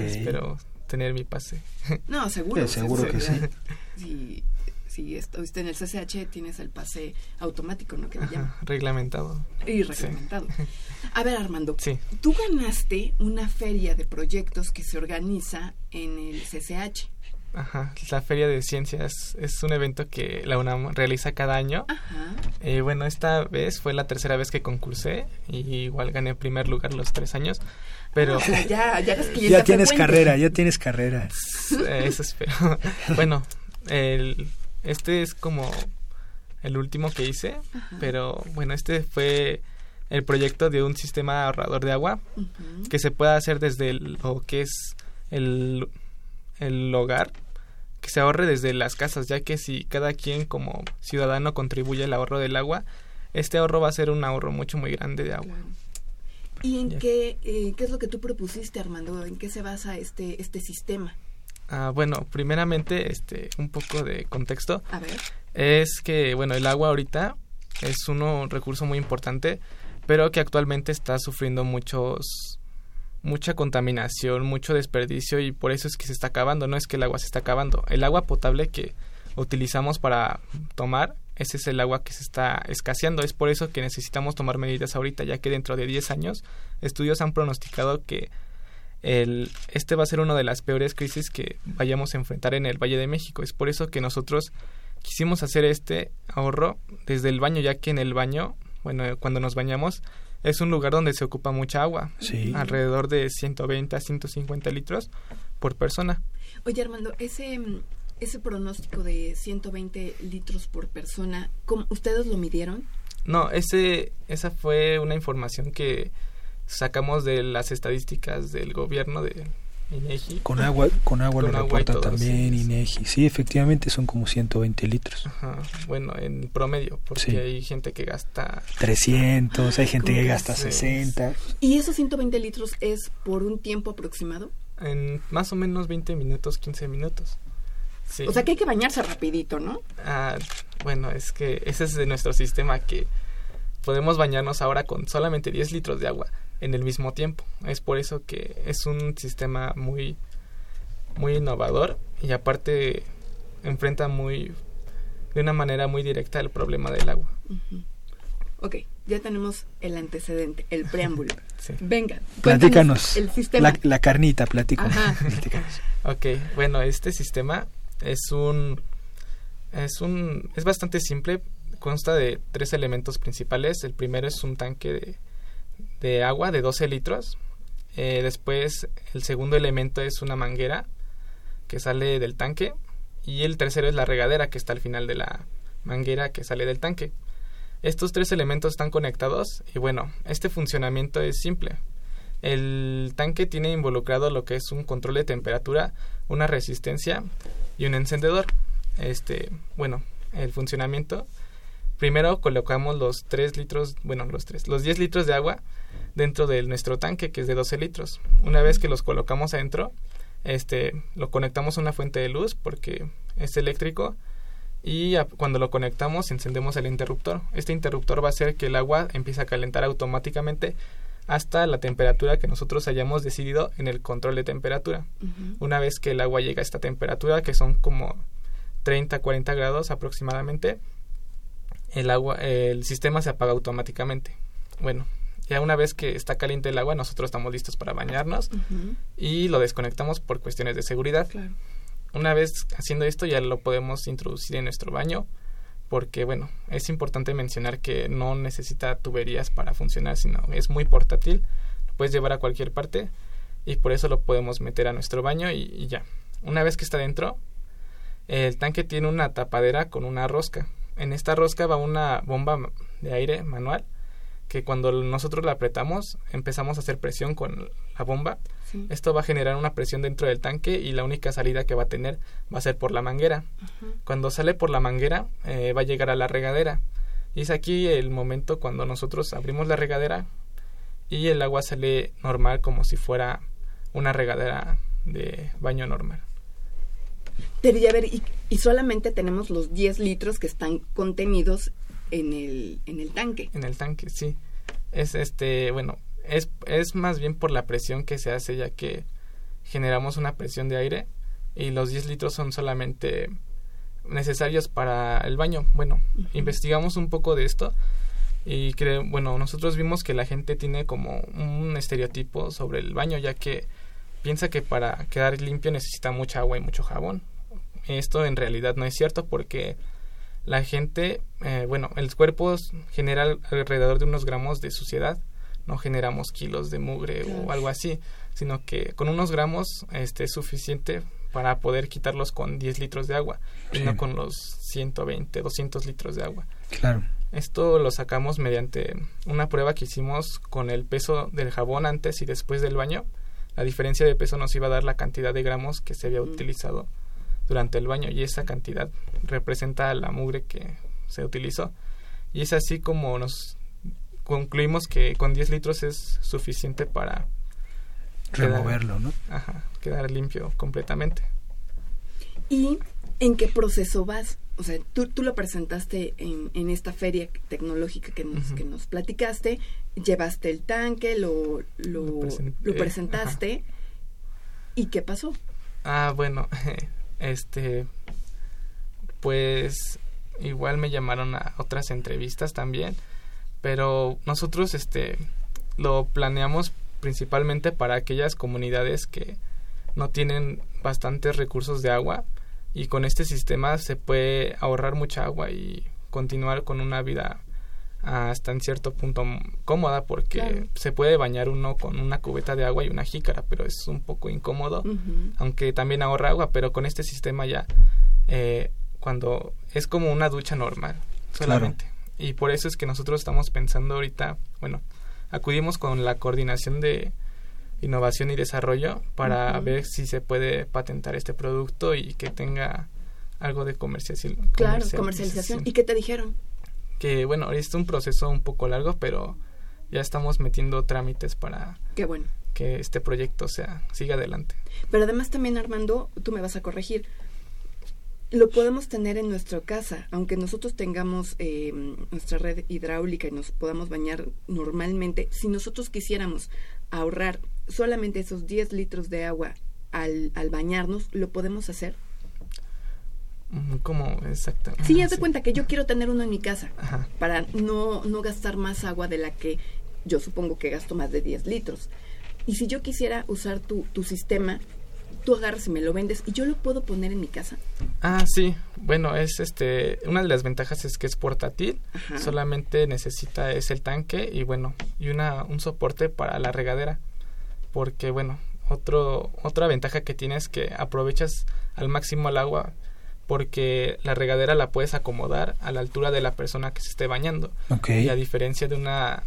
Espero tener mi pase. No, seguro. seguro que sí. Si estuviste en el CCH, tienes el pase automático, ¿no? Que reglamentado. Y reglamentado. A ver, Armando. Sí. Tú ganaste una feria de proyectos que se organiza en el CCH. Ajá, la Feria de Ciencias es un evento que la UNAM realiza cada año. Ajá. Eh, bueno, esta vez fue la tercera vez que concursé y igual gané primer lugar los tres años. Pero ya, ya, ya tienes carrera, ya tienes carrera. Eso espero. bueno, el, este es como el último que hice, pero bueno, este fue el proyecto de un sistema ahorrador de agua que se puede hacer desde lo que es el, el hogar, que se ahorre desde las casas, ya que si cada quien como ciudadano contribuye al ahorro del agua, este ahorro va a ser un ahorro mucho muy grande de agua. ¿Y en qué, eh, qué es lo que tú propusiste, Armando? ¿En qué se basa este, este sistema? Ah, bueno, primeramente, este, un poco de contexto. A ver. Es que, bueno, el agua ahorita es un recurso muy importante, pero que actualmente está sufriendo muchos mucha contaminación, mucho desperdicio y por eso es que se está acabando, no es que el agua se está acabando. El agua potable que utilizamos para tomar ese es el agua que se está escaseando. Es por eso que necesitamos tomar medidas ahorita, ya que dentro de 10 años estudios han pronosticado que el, este va a ser una de las peores crisis que vayamos a enfrentar en el Valle de México. Es por eso que nosotros quisimos hacer este ahorro desde el baño, ya que en el baño, bueno, cuando nos bañamos, es un lugar donde se ocupa mucha agua, sí. alrededor de 120 a 150 litros por persona. Oye, Armando, ese ese pronóstico de 120 litros por persona, ¿cómo, ¿ustedes lo midieron? No, ese, esa fue una información que sacamos de las estadísticas del gobierno de INEGI. Con agua, con agua lo reporta también INEGI. Sí, efectivamente son como 120 litros. Ajá, bueno, en promedio, porque hay gente que gasta... 300, hay gente que gasta 60. ¿Y esos 120 litros es por un tiempo aproximado? En más o menos 20 minutos, 15 minutos. O sea que hay que bañarse rapidito, ¿no? Ah, bueno, es que ese es de nuestro sistema que podemos bañarnos ahora con solamente 10 litros de agua en el mismo tiempo. Es por eso que es un sistema muy muy innovador y aparte enfrenta muy de una manera muy directa el problema del agua. Ok, ya tenemos el antecedente, el preámbulo. Venga, platícanos. El sistema. La, carnita, platícanos. Ok, bueno, este sistema es un es un es bastante simple, consta de tres elementos principales. El primero es un tanque de, de agua de 12 litros. Eh, después el segundo elemento es una manguera que sale del tanque y el tercero es la regadera que está al final de la manguera que sale del tanque. Estos tres elementos están conectados y bueno, este funcionamiento es simple. El tanque tiene involucrado lo que es un control de temperatura, una resistencia y un encendedor. Este, bueno, el funcionamiento. Primero colocamos los 3 litros, bueno, los 3, los 10 litros de agua dentro de nuestro tanque que es de 12 litros. Una vez que los colocamos adentro, este, lo conectamos a una fuente de luz porque es eléctrico y cuando lo conectamos encendemos el interruptor. Este interruptor va a hacer que el agua empiece a calentar automáticamente hasta la temperatura que nosotros hayamos decidido en el control de temperatura. Una vez que el agua llega a esta temperatura, que son como 30, 40 grados aproximadamente, el agua, el sistema se apaga automáticamente. Bueno, ya una vez que está caliente el agua, nosotros estamos listos para bañarnos y lo desconectamos por cuestiones de seguridad. Una vez haciendo esto ya lo podemos introducir en nuestro baño porque bueno, es importante mencionar que no necesita tuberías para funcionar, sino es muy portátil, lo puedes llevar a cualquier parte y por eso lo podemos meter a nuestro baño y, ya. Una vez que está dentro, el tanque tiene una tapadera con una rosca. En esta rosca va una bomba de aire manual que cuando nosotros la apretamos empezamos a hacer presión con la bomba. Esto va a generar una presión dentro del tanque y la única salida que va a tener va a ser por la manguera. Cuando sale por la manguera eh, va a llegar a la regadera. Y es aquí el momento cuando nosotros abrimos la regadera y el agua sale normal como si fuera una regadera de baño normal. Pero ya ver, y, y solamente tenemos los 10 litros que están contenidos en el, en el tanque. En el tanque, sí. Es este, bueno, es, es más bien por la presión que se hace, ya que generamos una presión de aire y los 10 litros son solamente necesarios para el baño. Bueno, investigamos un poco de esto y creo, bueno, nosotros vimos que la gente tiene como un estereotipo sobre el baño, ya que piensa que para quedar limpio necesita mucha agua y mucho jabón. Esto en realidad no es cierto porque la gente, eh, bueno, el cuerpo genera alrededor de unos gramos de suciedad, no generamos kilos de mugre o algo así, sino que con unos gramos este, es suficiente para poder quitarlos con 10 litros de agua y no con los 120, 200 litros de agua. Claro. Esto lo sacamos mediante una prueba que hicimos con el peso del jabón antes y después del baño. La diferencia de peso nos iba a dar la cantidad de gramos que se había mm. utilizado durante el baño y esa cantidad representa la mugre que se utilizó y es así como nos concluimos que con 10 litros es suficiente para removerlo, ¿no? Ajá, quedar limpio completamente. ¿Y en qué proceso vas? O sea, tú, tú lo presentaste en, en esta feria tecnológica que nos, que nos platicaste, llevaste el tanque, lo, lo, lo presentaste. ¿Y qué pasó? Ah, bueno, este pues igual me llamaron a otras entrevistas también pero nosotros este lo planeamos principalmente para aquellas comunidades que no tienen bastantes recursos de agua y con este sistema se puede ahorrar mucha agua y continuar con una vida hasta en cierto punto cómoda porque se puede bañar uno con una cubeta de agua y una jícara, pero es un poco incómodo, aunque también ahorra agua, pero con este sistema ya eh, cuando es como una ducha normal solamente. Y por eso es que nosotros estamos pensando ahorita, bueno, acudimos con la coordinación de innovación y desarrollo para ver si se puede patentar este producto y que tenga algo de comercialización. Claro, comercialización. ¿Y qué te dijeron? Que bueno, es un proceso un poco largo, pero ya estamos metiendo trámites para bueno. que este proyecto sea siga adelante. Pero además también Armando, tú me vas a corregir. Lo podemos tener en nuestra casa, aunque nosotros tengamos eh, nuestra red hidráulica y nos podamos bañar normalmente, si nosotros quisiéramos ahorrar solamente esos 10 litros de agua al, al bañarnos, ¿lo podemos hacer? ¿Cómo exactamente? Sí, haz de cuenta que yo quiero tener uno en mi casa para no, no gastar más agua de la que yo supongo que gasto más de 10 litros. Y si yo quisiera usar tu, tu sistema, tú agarras y me lo vendes y yo lo puedo poner en mi casa. Ah, sí. Bueno, es este. Una de las ventajas es que es portátil. Solamente necesita es el tanque y bueno, y una un soporte para la regadera. Porque bueno, otro otra ventaja que tiene es que aprovechas al máximo el agua porque la regadera la puedes acomodar a la altura de la persona que se esté bañando. Y a diferencia de una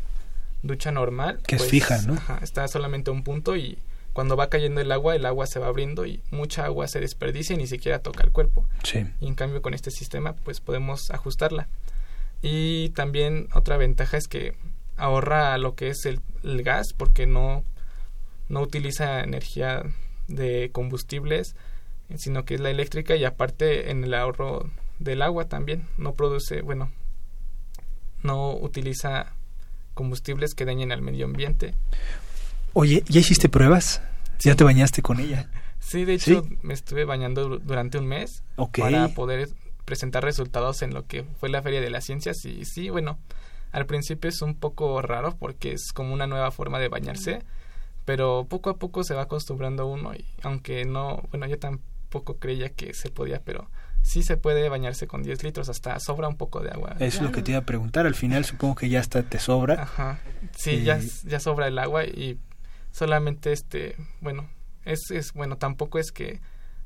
ducha normal, que es pues, fija, ¿no? está solamente un punto y cuando va cayendo el agua, el agua se va abriendo y mucha agua se desperdicia y ni siquiera toca el cuerpo. Sí. Y en cambio con este sistema pues podemos ajustarla. Y también otra ventaja es que ahorra lo que es el, el gas porque no, no utiliza energía de combustibles, sino que es la eléctrica y aparte en el ahorro del agua también no produce, bueno, no utiliza combustibles que dañen al medio ambiente. Oye, ¿ya hiciste pruebas? ¿Ya te bañaste con ella? Sí, de hecho me estuve bañando durante un mes para poder presentar resultados en lo que fue la Feria de las Ciencias y sí, bueno, al principio es un poco raro porque es como una nueva forma de bañarse, pero poco a poco se va acostumbrando uno y aunque no, bueno, yo tampoco creía que se podía, pero sí se puede bañarse con 10 litros, hasta sobra un poco de agua. Es lo que te iba a preguntar, al final supongo que ya hasta te sobra. Ajá, sí, ya, ya sobra el agua y solamente este, bueno, es, es bueno, tampoco es que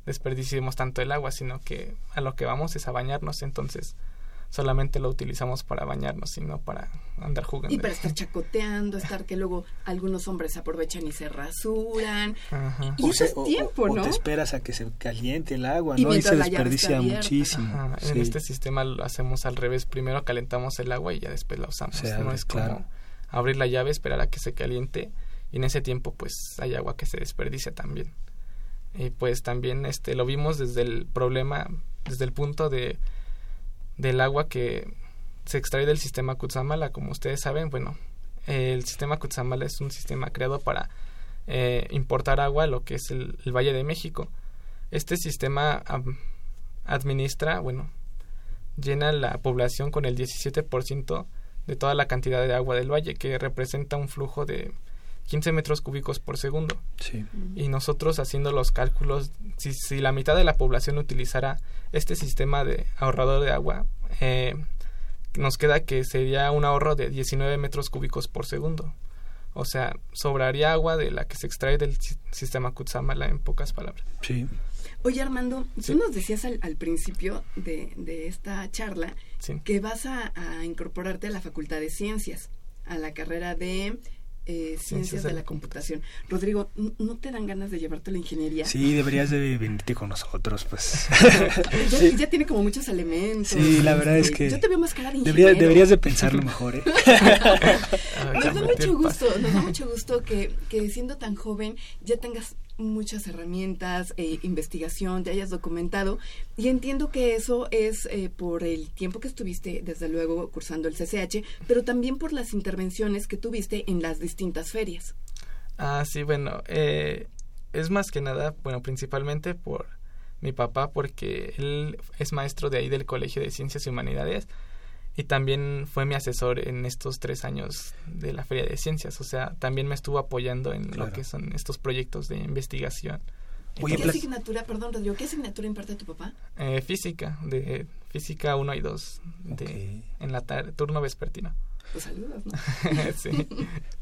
desperdiciemos tanto el agua, sino que a lo que vamos es a bañarnos, entonces solamente lo utilizamos para bañarnos, sino para andar jugando. Y para estar chacoteando, estar que luego algunos hombres aprovechan y se rasuran. Y eso es tiempo, ¿no? O te esperas a que se caliente el agua, ¿no? Y se desperdicia muchísimo. En este sistema lo hacemos al revés. Primero calentamos el agua y ya después la usamos. no es como abrir la llave, esperar a que se caliente y en ese tiempo pues hay agua que se desperdicia también. Y pues también este lo vimos desde el problema, desde el punto de del agua que se extrae del sistema Kutsamala. Como ustedes saben, bueno, el sistema Kutsamala es un sistema creado para eh, importar agua a lo que es el, Valle de México. Este sistema administra, bueno, llena la población con el 17% de toda la cantidad de agua del valle, que representa un flujo de 15 metros cúbicos por segundo. Sí. Y nosotros haciendo los cálculos, si, si, la mitad de la población utilizara este sistema de ahorrador de agua, eh, nos queda que sería un ahorro de 19 metros cúbicos por segundo. O sea, sobraría agua de la que se extrae del sistema Kutsamala en pocas palabras. Sí. Oye Armando, tú nos decías al, principio de, de, esta charla que vas a, a incorporarte a la Facultad de Ciencias, a la carrera de eh, ciencias de la computación. Rodrigo, ¿no te dan ganas de llevarte la ingeniería? Sí, deberías de venirte con nosotros, pues. ya, tiene como muchos elementos. Sí, la verdad es este, que... Yo te veo más cara de ingeniero. deberías de pensarlo mejor, ¿eh? nos da mucho gusto, nos da mucho gusto que, que siendo tan joven ya tengas muchas herramientas, eh, investigación, te hayas documentado y entiendo que eso es eh, por el tiempo que estuviste, desde luego, cursando el CCH, pero también por las intervenciones que tuviste en las distintas ferias. Ah, sí, bueno, eh, es más que nada, bueno, principalmente por mi papá, porque él es maestro de ahí del Colegio de Ciencias y Humanidades y también fue mi asesor en estos tres años de la Feria de Ciencias. O sea, también me estuvo apoyando en lo que son estos proyectos de investigación. ¿Qué asignatura, perdón, Rodrigo, qué asignatura imparte tu papá? Eh, física, de física 1 y 2, en la turno vespertino. Pues saludos, ¿no? sí.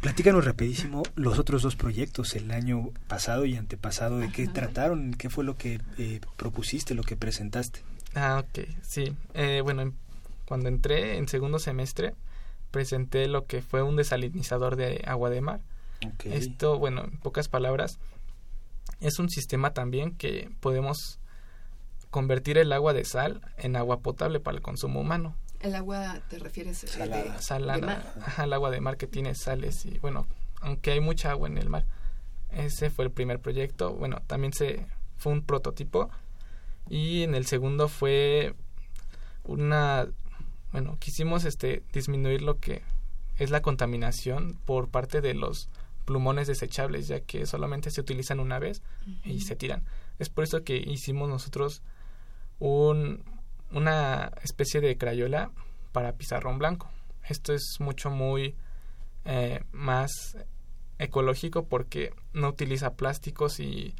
Platícanos rapidísimo los otros dos proyectos, el año pasado y antepasado, ¿de qué trataron? ¿Qué fue lo que eh, propusiste, lo que presentaste? Ah, ok, sí. Eh, bueno, cuando entré en segundo semestre, presenté lo que fue un desalinizador de agua de mar. Esto, bueno, en pocas palabras, es un sistema también que podemos convertir el agua de sal en agua potable para el consumo humano. ¿El agua te refieres a eh, salada? al agua de mar que tiene sales y bueno, aunque hay mucha agua en el mar. Ese fue el primer proyecto. Bueno, también se fue un prototipo y en el segundo fue una bueno, quisimos este disminuir lo que es la contaminación por parte de los plumones desechables, ya que solamente se utilizan una vez y se tiran. Es por eso que hicimos nosotros un, una especie de crayola para pizarrón blanco. Esto es mucho muy eh, más ecológico porque no utiliza plásticos y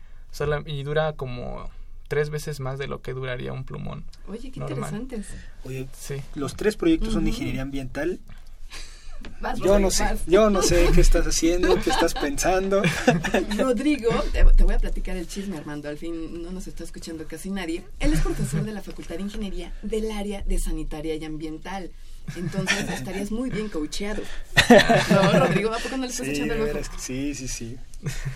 y dura como tres veces más de lo que duraría un plumón. Oye, qué interesantes. Oye, sí. los tres proyectos son de ingeniería ambiental yo no sé, yo no sé qué estás haciendo, qué estás pensando. Rodrigo, te, voy a platicar el chisme, Armando, al fin no nos está escuchando casi nadie. Él es profesor de la Facultad de Ingeniería del área de Sanitaria y Ambiental. Entonces estarías muy bien coacheado. No, Rodrigo, ¿a poco no le estás echando el ojo? Sí, sí, sí.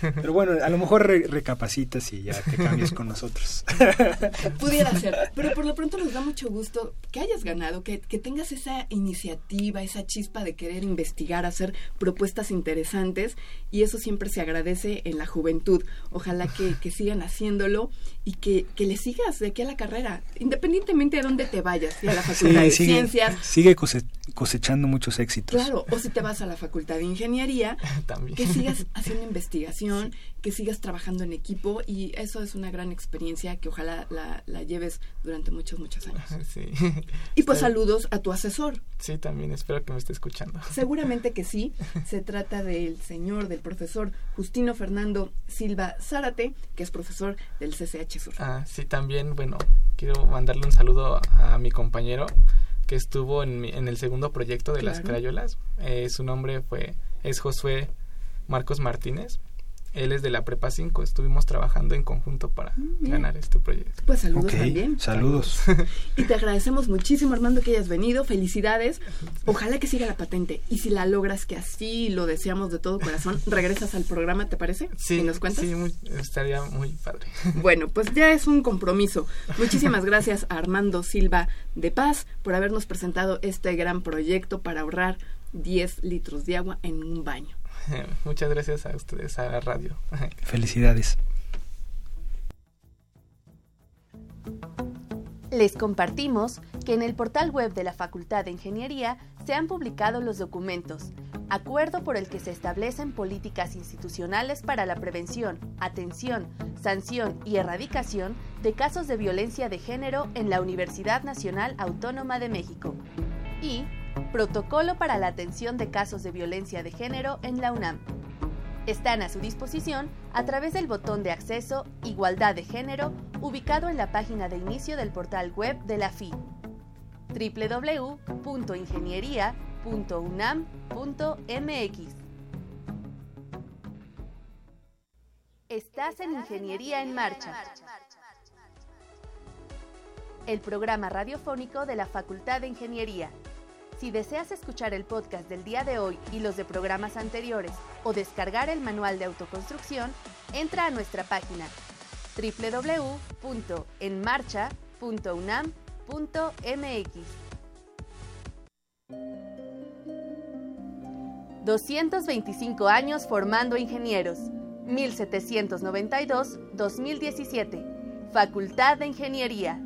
Pero bueno, a lo mejor recapacitas y ya te cambias con nosotros. Pudiera ser, pero por lo pronto nos da mucho gusto que hayas ganado, que, que tengas esa iniciativa, esa chispa de querer investigar, hacer propuestas interesantes y eso siempre se agradece en la juventud. Ojalá que, que sigan haciéndolo y que, que, le sigas de aquí a la carrera, independientemente de dónde te vayas, a la Facultad de Ciencias. Sigue cosechando muchos éxitos. Claro, o si te vas a la Facultad de Ingeniería, que sigas haciendo investigación investigación, que sigas trabajando en equipo y eso es una gran experiencia que ojalá la, lleves durante muchos, muchos años. Sí. Y pues saludos a tu asesor. Sí, también espero que me esté escuchando. Seguramente que sí. Se trata del señor, del profesor Justino Fernando Silva Zárate, que es profesor del CCH Sur. Ah, sí, también, bueno, quiero mandarle un saludo a, mi compañero que estuvo en, en el segundo proyecto de las crayolas. Eh, su nombre fue es Josué Marcos Martínez él es de la Prepa 5. Estuvimos trabajando en conjunto para mm, ganar este proyecto. Pues saludos también. Saludos. y te agradecemos muchísimo, Armando, que hayas venido. Felicidades. Ojalá que siga la patente. Y si la logras, que así lo deseamos de todo corazón, regresas al programa, ¿te parece? Sí. ¿Y nos cuentas? Sí, estaría muy padre. Bueno, pues ya es un compromiso. Muchísimas gracias a Armando Silva de Paz por habernos presentado este gran proyecto para ahorrar 10 litros de agua en un baño. Muchas gracias a ustedes, a la radio. Felicidades. Les compartimos que en el portal web de la Facultad de Ingeniería se han publicado los documentos, acuerdo por el que se establecen políticas institucionales para la prevención, atención, sanción y erradicación de casos de violencia de género en la Universidad Nacional Autónoma de México y Protocolo para la atención de casos de violencia de género en la UNAM. Están a su disposición a través del botón de acceso Igualdad de Género ubicado en la página de inicio del portal web de la FI www.ingeniería.unam.mx. Estás en Ingeniería en Marcha. El programa radiofónico de la Facultad de Ingeniería si deseas escuchar el podcast del día de hoy y los de programas anteriores o descargar el manual de autoconstrucción, entra a nuestra página www.enmarcha.unam.mx. 225 años formando ingenieros. 1792-2017. Facultad de Ingeniería.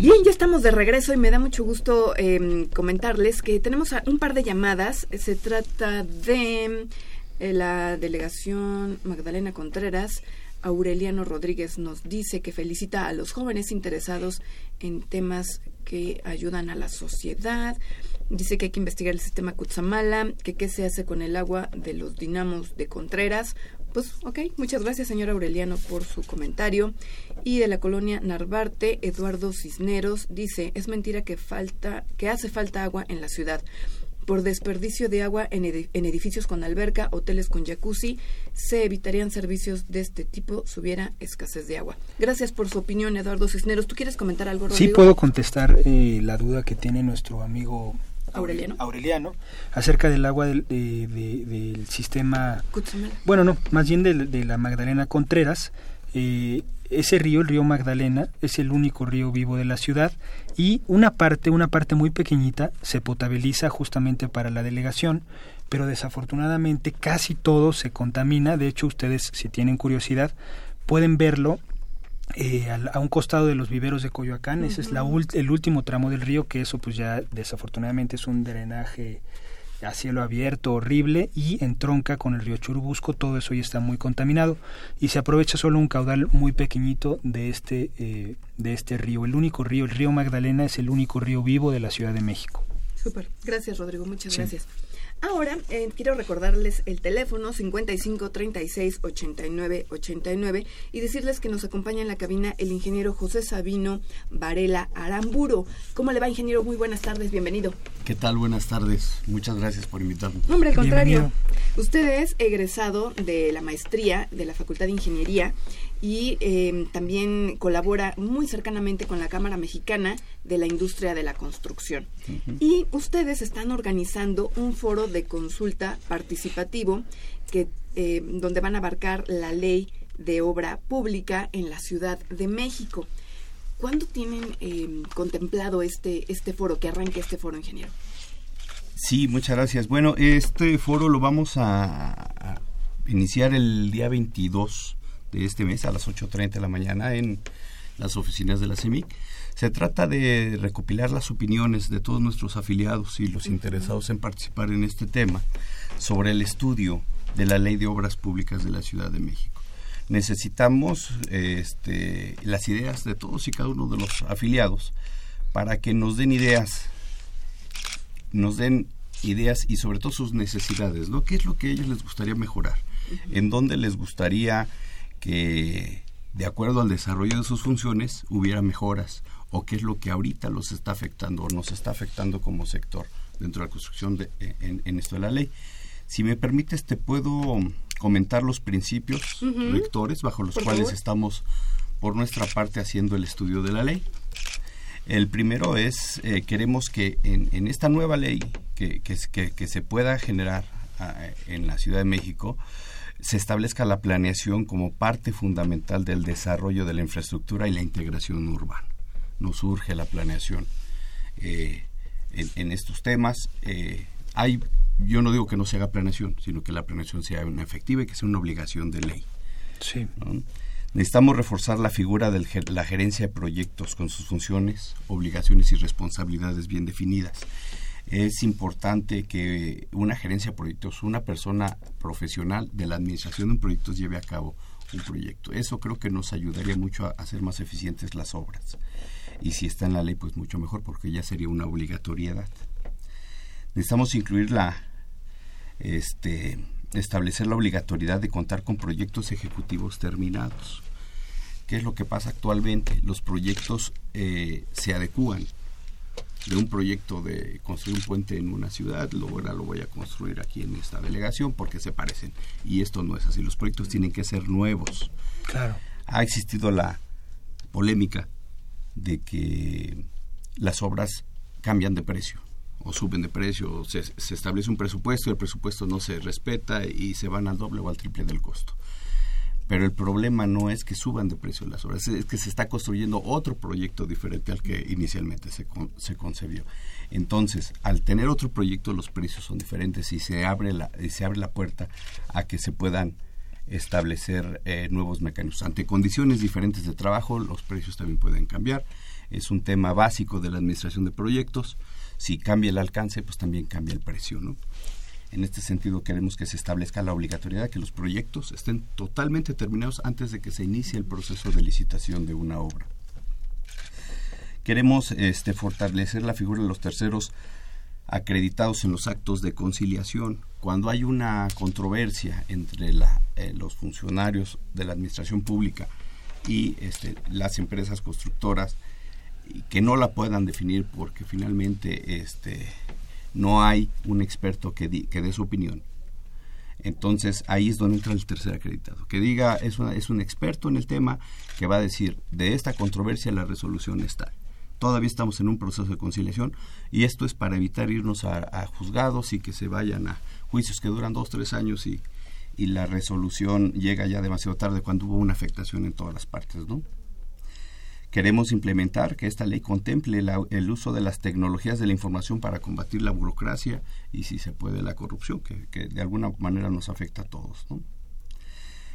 Bien, ya estamos de regreso y me da mucho gusto em, comentarles que tenemos un par de llamadas. Se trata de eh, la delegación Magdalena Contreras. Aureliano Rodríguez nos dice que felicita a los jóvenes interesados en temas que ayudan a la sociedad. Dice que hay que investigar el sistema Cutzamala, que qué se hace con el agua de los dinamos de Contreras. Pues, ok, muchas gracias, señor Aureliano, por su comentario. Y de la colonia Narvarte, Eduardo Cisneros dice, es mentira que falta, que hace falta agua en la ciudad. Por desperdicio de agua en, edificios con alberca, hoteles con jacuzzi, se evitarían servicios de este tipo si hubiera escasez de agua. Gracias por su opinión, Eduardo Cisneros. ¿Tú quieres comentar algo, Rodrigo? Sí, puedo contestar eh, la duda que tiene nuestro amigo Aureliano. Aureliano, acerca del agua del, sistema... Bueno, no, más bien de, la Magdalena Contreras. Eh, ese río, el río Magdalena, es el único río vivo de la ciudad y una parte, una parte muy pequeñita, se potabiliza justamente para la delegación, pero desafortunadamente casi todo se contamina. De hecho, ustedes, si tienen curiosidad, pueden verlo eh, a, un costado de los viveros de Coyoacán. Ese es la el último tramo del río, que eso pues ya desafortunadamente es un drenaje a cielo abierto horrible y entronca con el río Churubusco, todo eso ya está muy contaminado y se aprovecha solo un caudal muy pequeñito de este, eh, de este río. El único río, el río Magdalena es el único río vivo de la Ciudad de México. Súper, gracias Rodrigo, muchas gracias. Ahora eh, quiero recordarles el teléfono 55 36 89 89 y decirles que nos acompaña en la cabina el ingeniero José Sabino Varela Aramburo. ¿Cómo le va, ingeniero? Muy buenas tardes, bienvenido. ¿Qué tal? Buenas tardes. Muchas gracias por invitarme. hombre, al contrario. Usted es egresado de la maestría de la Facultad de Ingeniería y eh, también colabora muy cercanamente con la Cámara Mexicana de la Industria de la Construcción. Y ustedes están organizando un foro de consulta participativo que, eh, donde van a abarcar la ley de obra pública en la Ciudad de México. ¿Cuándo tienen eh, contemplado este, este foro, que arranque este foro, ingeniero? Sí, muchas gracias. Bueno, este foro lo vamos a, a iniciar el día 22 de este mes a las 8.30 de la mañana en las oficinas de la CEMIC. Se trata de recopilar las opiniones de todos nuestros afiliados y los interesados en participar en este tema sobre el estudio de la Ley de Obras Públicas de la Ciudad de México. Necesitamos este, las ideas de todos y cada uno de los afiliados para que nos den ideas, nos den ideas y sobre todo sus necesidades, ¿no? ¿Qué es lo que a ellos les gustaría mejorar? ¿En dónde les gustaría que de acuerdo al desarrollo de sus funciones hubiera mejoras o qué es lo que ahorita los está afectando o nos está afectando como sector dentro de la construcción de, en, esto de la ley. Si me permites, te puedo comentar los principios rectores bajo los cuales estamos por nuestra parte haciendo el estudio de la ley. El primero es, eh, queremos que en, esta nueva ley que, que, que se pueda generar ah, en la Ciudad de México, se establezca la planeación como parte fundamental del desarrollo de la infraestructura y la integración urbana. Nos surge la planeación eh, en, estos temas. Eh, hay, yo no digo que no se haga planeación, sino que la planeación sea una efectiva y que sea una obligación de ley. Sí. Necesitamos reforzar la figura de la gerencia de proyectos con sus funciones, obligaciones y responsabilidades bien definidas es importante que una gerencia de proyectos, una persona profesional de la administración de proyectos lleve a cabo un proyecto. Eso creo que nos ayudaría mucho a hacer más eficientes las obras. Y si está en la ley, pues mucho mejor, porque ya sería una obligatoriedad. Necesitamos incluir la, este, establecer la obligatoriedad de contar con proyectos ejecutivos terminados. ¿Qué es lo que pasa actualmente? Los proyectos eh, se adecúan de un proyecto de construir un puente en una ciudad, luego ahora lo voy a construir aquí en esta delegación porque se parecen. Y esto no es así, los proyectos tienen que ser nuevos. Claro. Ha existido la polémica de que las obras cambian de precio o suben de precio, se, se establece un presupuesto y el presupuesto no se respeta y se van al doble o al triple del costo pero el problema no es que suban de precio las obras, es que se está construyendo otro proyecto diferente al que inicialmente se, se concebió. Entonces, al tener otro proyecto, los precios son diferentes y se abre la, se abre la puerta a que se puedan establecer eh, nuevos mecanismos. Ante condiciones diferentes de trabajo, los precios también pueden cambiar. es un tema básico de la administración de proyectos. Si cambia el alcance, pues también cambia el precio, ¿no? En este sentido, queremos que se establezca la obligatoriedad de que los proyectos estén totalmente terminados antes de que se inicie el proceso de licitación de una obra. Queremos este, fortalecer la figura de los terceros acreditados en los actos de conciliación. Cuando hay una controversia entre eh, los funcionarios de la administración pública y este, las empresas constructoras, que no la puedan definir porque finalmente este, no hay un experto que, que dé su opinión. Entonces ahí es donde entra el tercer acreditado, que diga, es, es un experto en el tema que va a decir, de esta controversia la resolución está. Todavía estamos en un proceso de conciliación y esto es para evitar irnos a, juzgados y que se vayan a juicios que duran dos, tres años y, y la resolución llega ya demasiado tarde cuando hubo una afectación en todas las partes, ¿no? Queremos implementar que esta ley contemple el uso de las tecnologías de la información para combatir la burocracia y, si se puede, la corrupción, que, de alguna manera nos afecta a todos.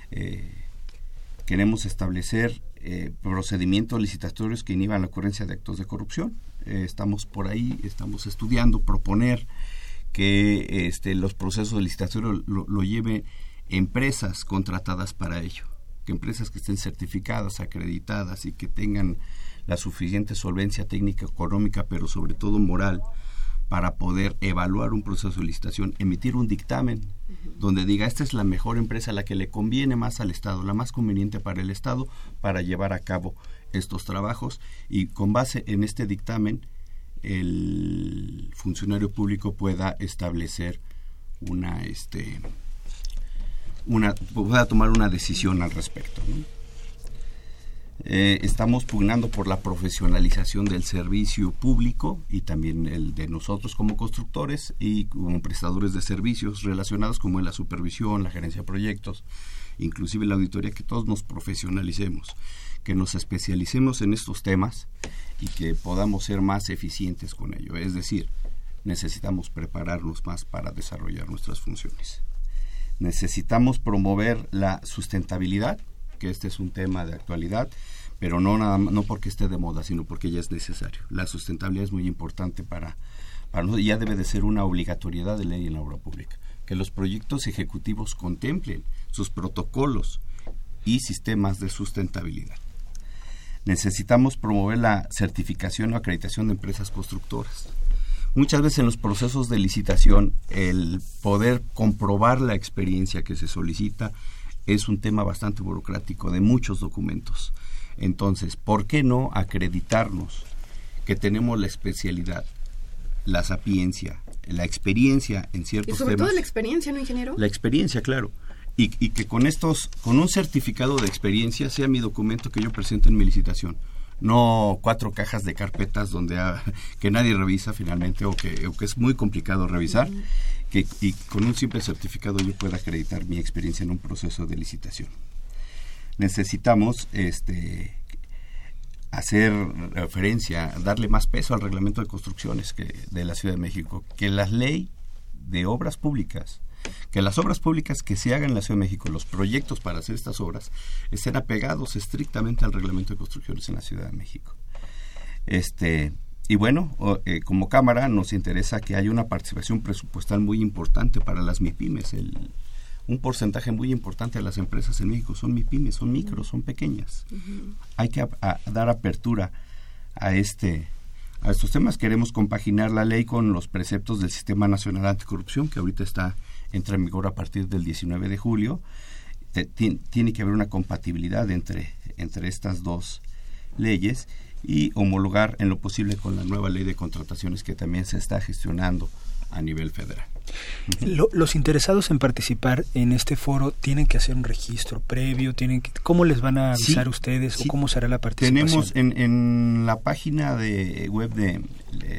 Eh, queremos establecer eh, procedimientos licitatorios que inhiban la ocurrencia de actos de corrupción. Eh, estamos por ahí, estamos estudiando, proponer que este, los procesos licitación lo, lo lleven empresas contratadas para ello que empresas que estén certificadas, acreditadas y que tengan la suficiente solvencia técnica, económica, pero sobre todo moral, para poder evaluar un proceso de licitación, emitir un dictamen donde diga esta es la mejor empresa, la que le conviene más al Estado, la más conveniente para el Estado para llevar a cabo estos trabajos y con base en este dictamen el funcionario público pueda establecer una este una, pueda tomar una decisión al respecto. Eh, estamos pugnando por la profesionalización del servicio público y también el de nosotros como constructores y como prestadores de servicios relacionados como la supervisión, la gerencia de proyectos, inclusive la auditoría, que todos nos profesionalicemos, que nos especialicemos en estos temas y que podamos ser más eficientes con ello. Es decir, necesitamos prepararnos más para desarrollar nuestras funciones necesitamos promover la sustentabilidad, que este es un tema de actualidad, pero no nada no porque esté de moda, sino porque ya es necesario. La sustentabilidad es muy importante para para nosotros, ya debe de ser una obligatoriedad de ley en la obra pública, que los proyectos ejecutivos contemplen sus protocolos y sistemas de sustentabilidad. Necesitamos promover la certificación o acreditación de empresas constructoras muchas veces en los procesos de licitación el poder comprobar la experiencia que se solicita es un tema bastante burocrático de muchos documentos. Entonces, ¿por qué no acreditarnos que tenemos la especialidad, la sapiencia, la experiencia en ciertos temas? Y sobre todo la experiencia, ¿no, ingeniero? La experiencia, claro. Y, y que con estos, con un certificado de experiencia sea mi documento que yo presento en mi licitación no cuatro cajas de carpetas donde que nadie revisa finalmente o que, es muy complicado revisar, que y con un simple certificado yo pueda acreditar mi experiencia en un proceso de licitación. Necesitamos este hacer referencia, darle más peso al reglamento de construcciones que, de la Ciudad de México, que la ley de obras públicas que las obras públicas que se hagan en la Ciudad de México, los proyectos para hacer estas obras, estén apegados estrictamente al reglamento de construcciones en la Ciudad de México. Este, y bueno, eh, como Cámara nos interesa que haya una participación presupuestal muy importante para las MIPIMES. El, un porcentaje muy importante de las empresas en México son MIPIMES, son micros, son pequeñas. Hay que dar apertura a este a estos temas. Queremos compaginar la ley con los preceptos del Sistema Nacional Anticorrupción, que ahorita está entra en vigor a partir del 19 de julio. tiene que haber una compatibilidad entre, entre estas dos leyes y homologar en lo posible con la nueva ley de contrataciones que también se está gestionando a nivel federal. los interesados en participar en este foro tienen que hacer un registro previo, tienen que, ¿cómo les van a avisar ustedes o cómo será la participación? Tenemos en, en la página de web de,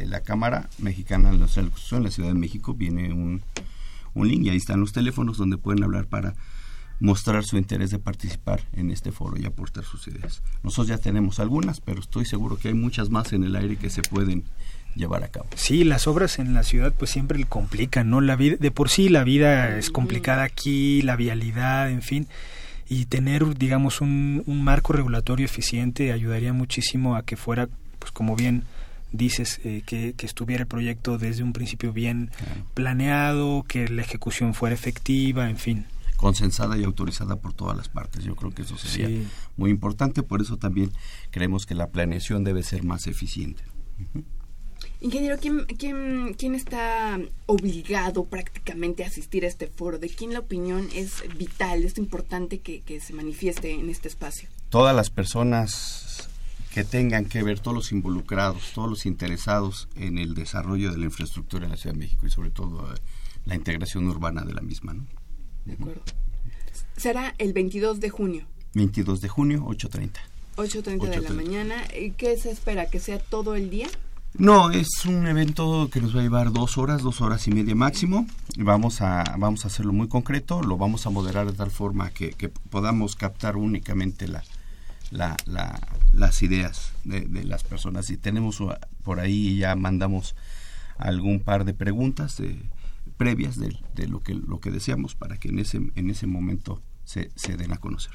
la Cámara Mexicana de la en la Ciudad de México viene un, un link y ahí están los teléfonos donde pueden hablar para mostrar su interés de participar en este foro y aportar sus ideas. Nosotros ya tenemos algunas, pero estoy seguro que hay muchas más en el aire que se pueden llevar a cabo. Sí, las obras en la ciudad pues siempre le complican, ¿no? La vida de por sí la vida es complicada aquí, la vialidad, en fin, y tener digamos un, un marco regulatorio eficiente ayudaría muchísimo a que fuera pues como bien dices, eh, que, estuviera el proyecto desde un principio bien planeado, que la ejecución fuera efectiva, en fin. Consensada y autorizada por todas las partes. Yo creo que eso sería muy importante, por eso también creemos que la planeación debe ser más eficiente. Ingeniero, ¿quién, quién, quién está obligado prácticamente a asistir a este foro? ¿De quién la opinión es vital, es importante que, que se manifieste en este espacio? Todas las personas que tengan que ver todos los involucrados, todos los interesados en el desarrollo de la infraestructura en la Ciudad de México y sobre todo eh, la integración urbana de la misma. ¿no? De acuerdo. Será el 22 de junio. 22 de junio, 8.30. 8.30 de la mañana. ¿Qué se espera? ¿Que sea todo el día? No, es un evento que nos va a llevar dos horas, dos horas y media máximo. Vamos a, vamos a hacerlo muy concreto, lo vamos a moderar de tal forma que, que podamos captar únicamente la, la, las ideas de, las personas. Y tenemos por ahí ya mandamos algún par de preguntas previas de, lo que lo que deseamos para que en ese en ese momento se, se den a conocer.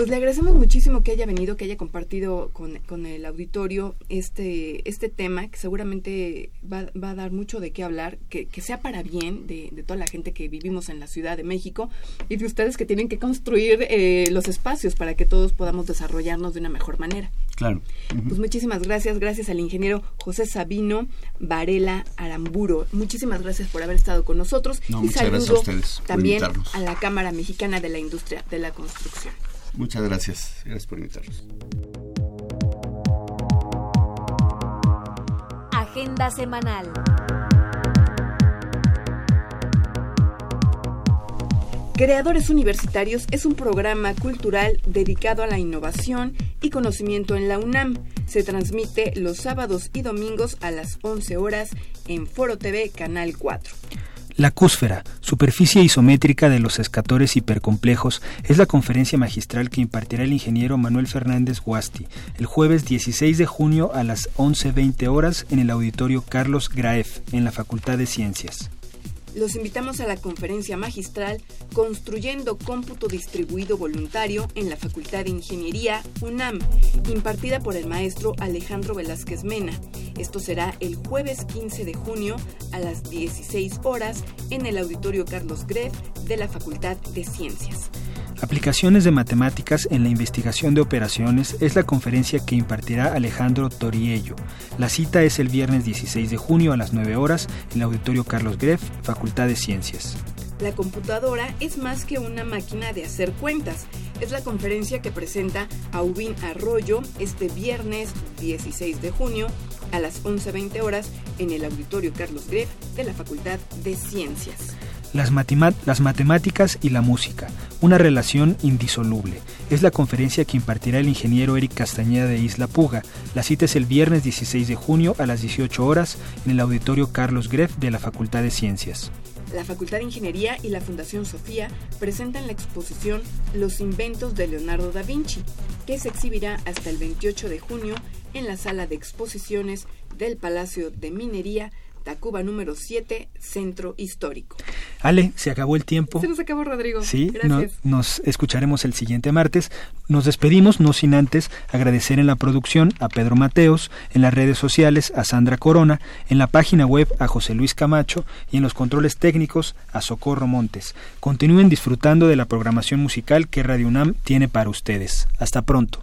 Pues le agradecemos muchísimo que haya venido, que haya compartido con, con el auditorio este, este tema, que seguramente va, va, a dar mucho de qué hablar, que, que sea para bien de, de, toda la gente que vivimos en la Ciudad de México y de ustedes que tienen que construir eh, los espacios para que todos podamos desarrollarnos de una mejor manera. Claro. Pues muchísimas gracias, gracias al ingeniero José Sabino Varela Aramburo. Muchísimas gracias por haber estado con nosotros y saludo también a la Cámara Mexicana de la Industria de la Construcción. Muchas gracias. Gracias por invitarnos. Agenda semanal. Creadores Universitarios es un programa cultural dedicado a la innovación y conocimiento en la UNAM. Se transmite los sábados y domingos a las 11 horas en Foro TV Canal 4. La cúsfera, superficie isométrica de los escatores hipercomplejos, es la conferencia magistral que impartirá el ingeniero Manuel Fernández Guasti el jueves 16 de junio a las 11.20 horas en el auditorio Carlos Graef, en la Facultad de Ciencias. Los invitamos a la conferencia magistral Construyendo cómputo distribuido voluntario en la Facultad de Ingeniería UNAM, impartida por el maestro Alejandro Velázquez Mena. Esto será el jueves 15 de junio a las 16 horas en el Auditorio Carlos Greff de la Facultad de Ciencias. Aplicaciones de matemáticas en la investigación de operaciones es la conferencia que impartirá Alejandro Toriello. La cita es el viernes 16 de junio a las 9 horas en el Auditorio Carlos Greff, Facultad de Ciencias. La computadora es más que una máquina de hacer cuentas. Es la conferencia que presenta a Ubin Arroyo este viernes 16 de junio a las 11.20 horas en el Auditorio Carlos Greff de la Facultad de Ciencias. Las, matemáticas y la música, una relación indisoluble. Es la conferencia que impartirá el ingeniero Eric Castañeda de Isla Puga. La cita es el viernes 16 de junio a las 18 horas en el auditorio Carlos Greff de la Facultad de Ciencias. La Facultad de Ingeniería y la Fundación Sofía presentan la exposición Los inventos de Leonardo da Vinci, que se exhibirá hasta el 28 de junio en la sala de exposiciones del Palacio de Minería Tacuba número 7, Centro Histórico. Ale, se acabó el tiempo. Se nos acabó, Rodrigo. Sí, nos escucharemos el siguiente martes. Nos despedimos, no sin antes agradecer en la producción a Pedro Mateos, en las redes sociales a Sandra Corona, en la página web a José Luis Camacho y en los controles técnicos a Socorro Montes. Continúen disfrutando de la programación musical que Radio UNAM tiene para ustedes. Hasta pronto.